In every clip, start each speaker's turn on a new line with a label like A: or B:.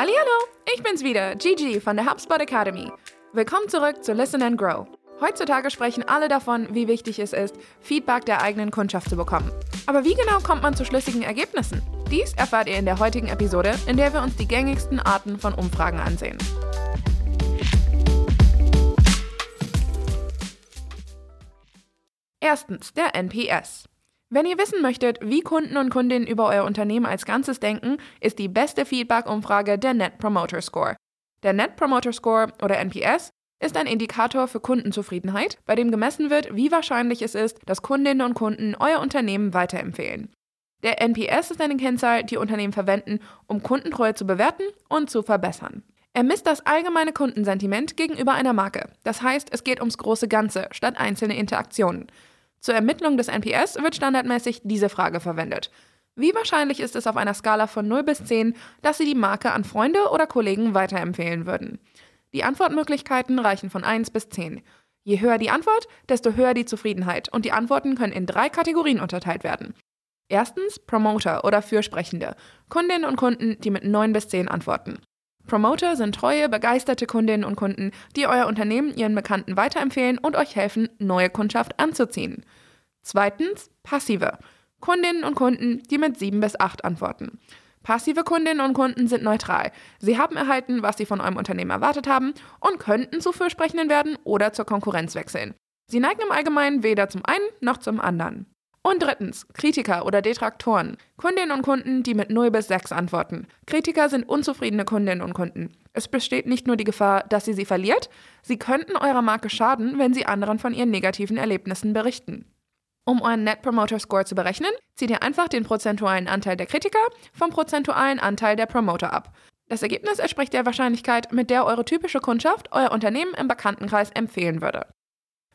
A: Hallo, ich bin's wieder, Gigi von der HubSpot Academy. Willkommen zurück zu Listen and Grow. Heutzutage sprechen alle davon, wie wichtig es ist, Feedback der eigenen Kundschaft zu bekommen. Aber wie genau kommt man zu schlüssigen Ergebnissen? Dies erfahrt ihr in der heutigen Episode, in der wir uns die gängigsten Arten von Umfragen ansehen. Erstens der NPS. Wenn ihr wissen möchtet, wie Kunden und Kundinnen über euer Unternehmen als Ganzes denken, ist die beste Feedback-Umfrage der Net Promoter Score. Der Net Promoter Score oder NPS ist ein Indikator für Kundenzufriedenheit, bei dem gemessen wird, wie wahrscheinlich es ist, dass Kundinnen und Kunden euer Unternehmen weiterempfehlen. Der NPS ist eine Kennzahl, die Unternehmen verwenden, um Kundentreue zu bewerten und zu verbessern. Er misst das allgemeine Kundensentiment gegenüber einer Marke. Das heißt, es geht ums große Ganze statt einzelne Interaktionen. Zur Ermittlung des NPS wird standardmäßig diese Frage verwendet. Wie wahrscheinlich ist es auf einer Skala von 0 bis 10, dass Sie die Marke an Freunde oder Kollegen weiterempfehlen würden? Die Antwortmöglichkeiten reichen von 1 bis 10. Je höher die Antwort, desto höher die Zufriedenheit und die Antworten können in drei Kategorien unterteilt werden. Erstens Promoter oder Fürsprechende, Kundinnen und Kunden, die mit 9 bis 10 antworten. Promoter sind treue, begeisterte Kundinnen und Kunden, die euer Unternehmen ihren Bekannten weiterempfehlen und euch helfen, neue Kundschaft anzuziehen. Zweitens, passive. Kundinnen und Kunden, die mit 7 bis 8 antworten. Passive Kundinnen und Kunden sind neutral. Sie haben erhalten, was sie von eurem Unternehmen erwartet haben und könnten zu Fürsprechenden werden oder zur Konkurrenz wechseln. Sie neigen im Allgemeinen weder zum einen noch zum anderen. Und drittens, Kritiker oder Detraktoren. Kundinnen und Kunden, die mit 0 bis 6 antworten. Kritiker sind unzufriedene Kundinnen und Kunden. Es besteht nicht nur die Gefahr, dass sie sie verliert, sie könnten eurer Marke schaden, wenn sie anderen von ihren negativen Erlebnissen berichten. Um euren Net Promoter Score zu berechnen, zieht ihr einfach den prozentualen Anteil der Kritiker vom prozentualen Anteil der Promoter ab. Das Ergebnis entspricht der Wahrscheinlichkeit, mit der eure typische Kundschaft euer Unternehmen im Bekanntenkreis empfehlen würde.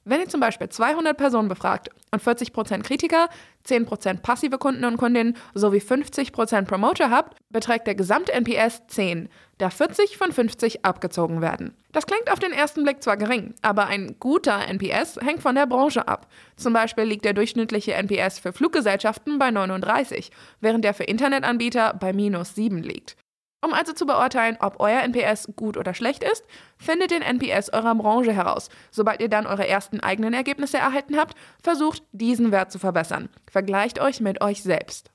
A: Wenn ihr zum Beispiel 200 Personen befragt und 40% Kritiker, 10% passive Kunden und Kundinnen sowie 50% Promoter habt, beträgt der gesamte NPS 10, da 40 von 50 abgezogen werden. Das klingt auf den ersten Blick zwar gering, aber ein guter NPS hängt von der Branche ab. Zum Beispiel liegt der durchschnittliche NPS für Fluggesellschaften bei 39, während der für Internetanbieter bei minus 7 liegt. Um also zu beurteilen, ob euer NPS gut oder schlecht ist, findet den NPS eurer Branche heraus. Sobald ihr dann eure ersten eigenen Ergebnisse erhalten habt, versucht, diesen Wert zu verbessern. Vergleicht euch mit euch selbst.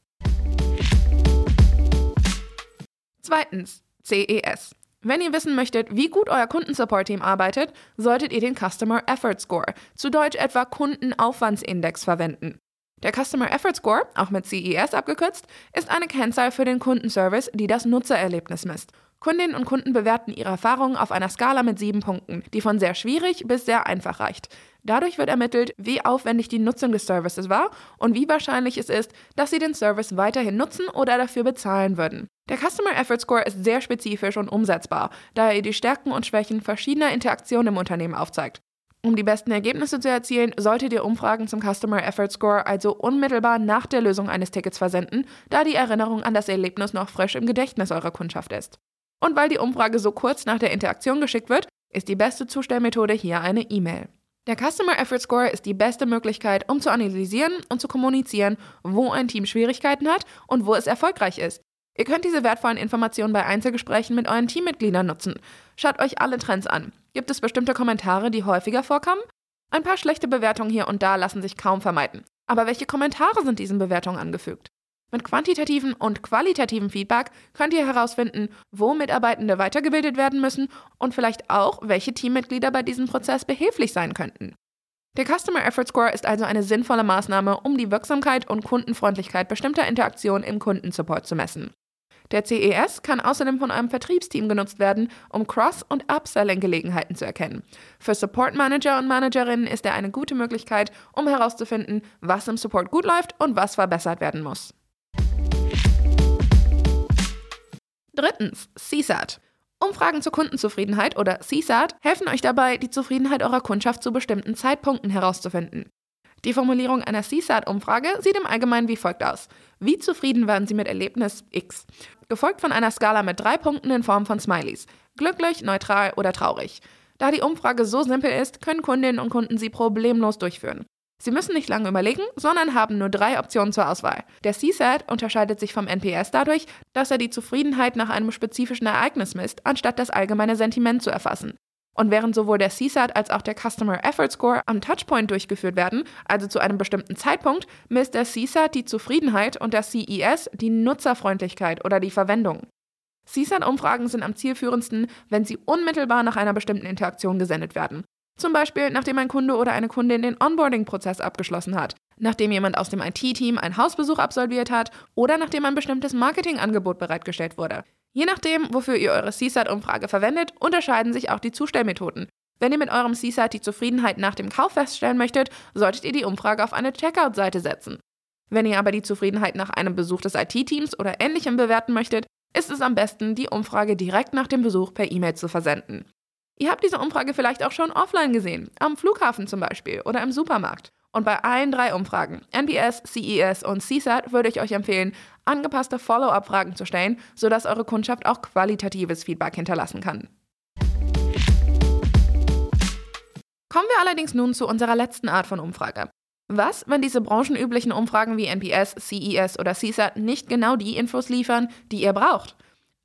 A: Zweitens, CES. Wenn ihr wissen möchtet, wie gut euer Kundensupport-Team arbeitet, solltet ihr den Customer Effort Score, zu Deutsch etwa Kundenaufwandsindex, verwenden. Der Customer Effort Score, auch mit CES abgekürzt, ist eine Kennzahl für den Kundenservice, die das Nutzererlebnis misst. Kundinnen und Kunden bewerten ihre Erfahrungen auf einer Skala mit sieben Punkten, die von sehr schwierig bis sehr einfach reicht. Dadurch wird ermittelt, wie aufwendig die Nutzung des Services war und wie wahrscheinlich es ist, dass sie den Service weiterhin nutzen oder dafür bezahlen würden. Der Customer Effort Score ist sehr spezifisch und umsetzbar, da er die Stärken und Schwächen verschiedener Interaktionen im Unternehmen aufzeigt. Um die besten Ergebnisse zu erzielen, solltet ihr Umfragen zum Customer Effort Score also unmittelbar nach der Lösung eines Tickets versenden, da die Erinnerung an das Erlebnis noch frisch im Gedächtnis eurer Kundschaft ist. Und weil die Umfrage so kurz nach der Interaktion geschickt wird, ist die beste Zustellmethode hier eine E-Mail. Der Customer Effort Score ist die beste Möglichkeit, um zu analysieren und zu kommunizieren, wo ein Team Schwierigkeiten hat und wo es erfolgreich ist. Ihr könnt diese wertvollen Informationen bei Einzelgesprächen mit euren Teammitgliedern nutzen. Schaut euch alle Trends an. Gibt es bestimmte Kommentare, die häufiger vorkommen? Ein paar schlechte Bewertungen hier und da lassen sich kaum vermeiden. Aber welche Kommentare sind diesen Bewertungen angefügt? Mit quantitativen und qualitativen Feedback könnt ihr herausfinden, wo Mitarbeitende weitergebildet werden müssen und vielleicht auch, welche Teammitglieder bei diesem Prozess behilflich sein könnten. Der Customer Effort Score ist also eine sinnvolle Maßnahme, um die Wirksamkeit und Kundenfreundlichkeit bestimmter Interaktionen im Kundensupport zu messen. Der CES kann außerdem von einem Vertriebsteam genutzt werden, um Cross- und Upselling-Gelegenheiten zu erkennen. Für Support Manager und Managerinnen ist er eine gute Möglichkeit, um herauszufinden, was im Support gut läuft und was verbessert werden muss. Drittens, CSAT. Umfragen zur Kundenzufriedenheit oder CSAT helfen euch dabei, die Zufriedenheit eurer Kundschaft zu bestimmten Zeitpunkten herauszufinden. Die Formulierung einer CSAT-Umfrage sieht im Allgemeinen wie folgt aus. Wie zufrieden waren Sie mit Erlebnis X? Gefolgt von einer Skala mit drei Punkten in Form von Smileys. Glücklich, neutral oder traurig. Da die Umfrage so simpel ist, können Kundinnen und Kunden sie problemlos durchführen. Sie müssen nicht lange überlegen, sondern haben nur drei Optionen zur Auswahl. Der CSAT unterscheidet sich vom NPS dadurch, dass er die Zufriedenheit nach einem spezifischen Ereignis misst, anstatt das allgemeine Sentiment zu erfassen. Und während sowohl der CSAT als auch der Customer Effort Score am Touchpoint durchgeführt werden, also zu einem bestimmten Zeitpunkt, misst der CSAT die Zufriedenheit und der CES die Nutzerfreundlichkeit oder die Verwendung. CSAT-Umfragen sind am zielführendsten, wenn sie unmittelbar nach einer bestimmten Interaktion gesendet werden. Zum Beispiel, nachdem ein Kunde oder eine Kundin den Onboarding-Prozess abgeschlossen hat, nachdem jemand aus dem IT-Team einen Hausbesuch absolviert hat oder nachdem ein bestimmtes Marketingangebot bereitgestellt wurde. Je nachdem, wofür ihr eure CSAT-Umfrage verwendet, unterscheiden sich auch die Zustellmethoden. Wenn ihr mit eurem CSAT die Zufriedenheit nach dem Kauf feststellen möchtet, solltet ihr die Umfrage auf eine Checkout-Seite setzen. Wenn ihr aber die Zufriedenheit nach einem Besuch des IT-Teams oder ähnlichem bewerten möchtet, ist es am besten, die Umfrage direkt nach dem Besuch per E-Mail zu versenden. Ihr habt diese Umfrage vielleicht auch schon offline gesehen, am Flughafen zum Beispiel oder im Supermarkt. Und bei allen drei Umfragen, NPS, CES und CSAT, würde ich euch empfehlen, angepasste Follow-up-Fragen zu stellen, sodass eure Kundschaft auch qualitatives Feedback hinterlassen kann. Kommen wir allerdings nun zu unserer letzten Art von Umfrage. Was, wenn diese branchenüblichen Umfragen wie NPS, CES oder CSAT nicht genau die Infos liefern, die ihr braucht?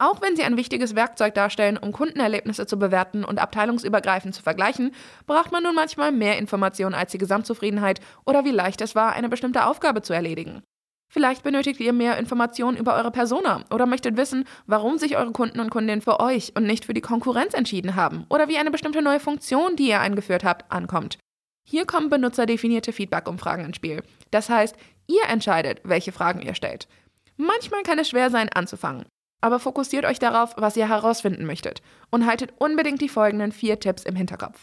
A: Auch wenn sie ein wichtiges Werkzeug darstellen, um Kundenerlebnisse zu bewerten und abteilungsübergreifend zu vergleichen, braucht man nun manchmal mehr Informationen als die Gesamtzufriedenheit oder wie leicht es war, eine bestimmte Aufgabe zu erledigen. Vielleicht benötigt ihr mehr Informationen über eure Persona oder möchtet wissen, warum sich eure Kunden und Kundinnen für euch und nicht für die Konkurrenz entschieden haben oder wie eine bestimmte neue Funktion, die ihr eingeführt habt, ankommt. Hier kommen benutzerdefinierte Feedback-Umfragen ins Spiel. Das heißt, ihr entscheidet, welche Fragen ihr stellt. Manchmal kann es schwer sein, anzufangen aber fokussiert euch darauf, was ihr herausfinden möchtet und haltet unbedingt die folgenden vier Tipps im Hinterkopf.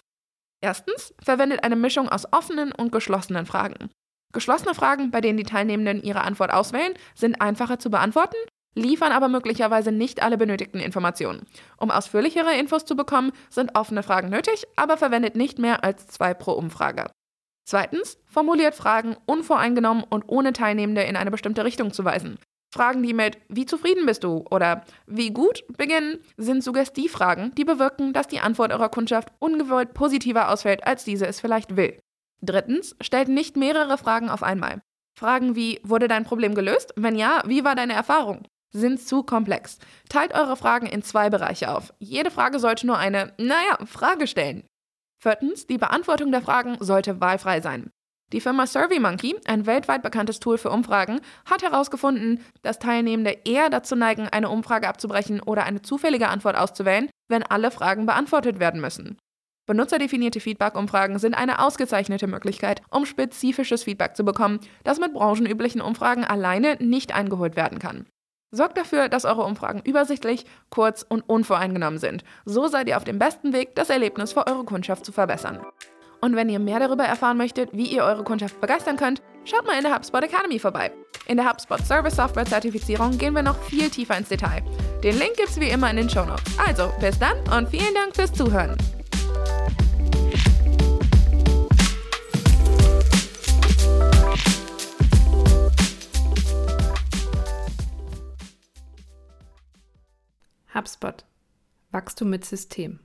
A: Erstens, verwendet eine Mischung aus offenen und geschlossenen Fragen. Geschlossene Fragen, bei denen die Teilnehmenden ihre Antwort auswählen, sind einfacher zu beantworten, liefern aber möglicherweise nicht alle benötigten Informationen. Um ausführlichere Infos zu bekommen, sind offene Fragen nötig, aber verwendet nicht mehr als zwei pro Umfrage. Zweitens, formuliert Fragen unvoreingenommen und ohne Teilnehmende in eine bestimmte Richtung zu weisen. Fragen, die mit Wie zufrieden bist du oder Wie gut beginnen, sind Suggestivfragen, die bewirken, dass die Antwort eurer Kundschaft ungewollt positiver ausfällt, als diese es vielleicht will. Drittens, stellt nicht mehrere Fragen auf einmal. Fragen wie Wurde dein Problem gelöst? Wenn ja, wie war deine Erfahrung? sind zu komplex. Teilt eure Fragen in zwei Bereiche auf. Jede Frage sollte nur eine, naja, Frage stellen. Viertens, die Beantwortung der Fragen sollte wahlfrei sein. Die Firma SurveyMonkey, ein weltweit bekanntes Tool für Umfragen, hat herausgefunden, dass Teilnehmende eher dazu neigen, eine Umfrage abzubrechen oder eine zufällige Antwort auszuwählen, wenn alle Fragen beantwortet werden müssen. Benutzerdefinierte Feedback-Umfragen sind eine ausgezeichnete Möglichkeit, um spezifisches Feedback zu bekommen, das mit branchenüblichen Umfragen alleine nicht eingeholt werden kann. Sorgt dafür, dass eure Umfragen übersichtlich, kurz und unvoreingenommen sind. So seid ihr auf dem besten Weg, das Erlebnis für eure Kundschaft zu verbessern. Und wenn ihr mehr darüber erfahren möchtet, wie ihr eure Kundschaft begeistern könnt, schaut mal in der HubSpot Academy vorbei. In der HubSpot Service Software Zertifizierung gehen wir noch viel tiefer ins Detail. Den Link gibt's wie immer in den Show Notes. Also, bis dann und vielen Dank fürs Zuhören.
B: HubSpot. Wachstum mit System.